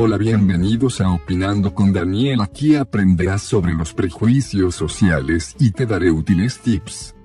Hola, bienvenidos a Opinando con Daniel. Aquí aprenderás sobre los prejuicios sociales y te daré útiles tips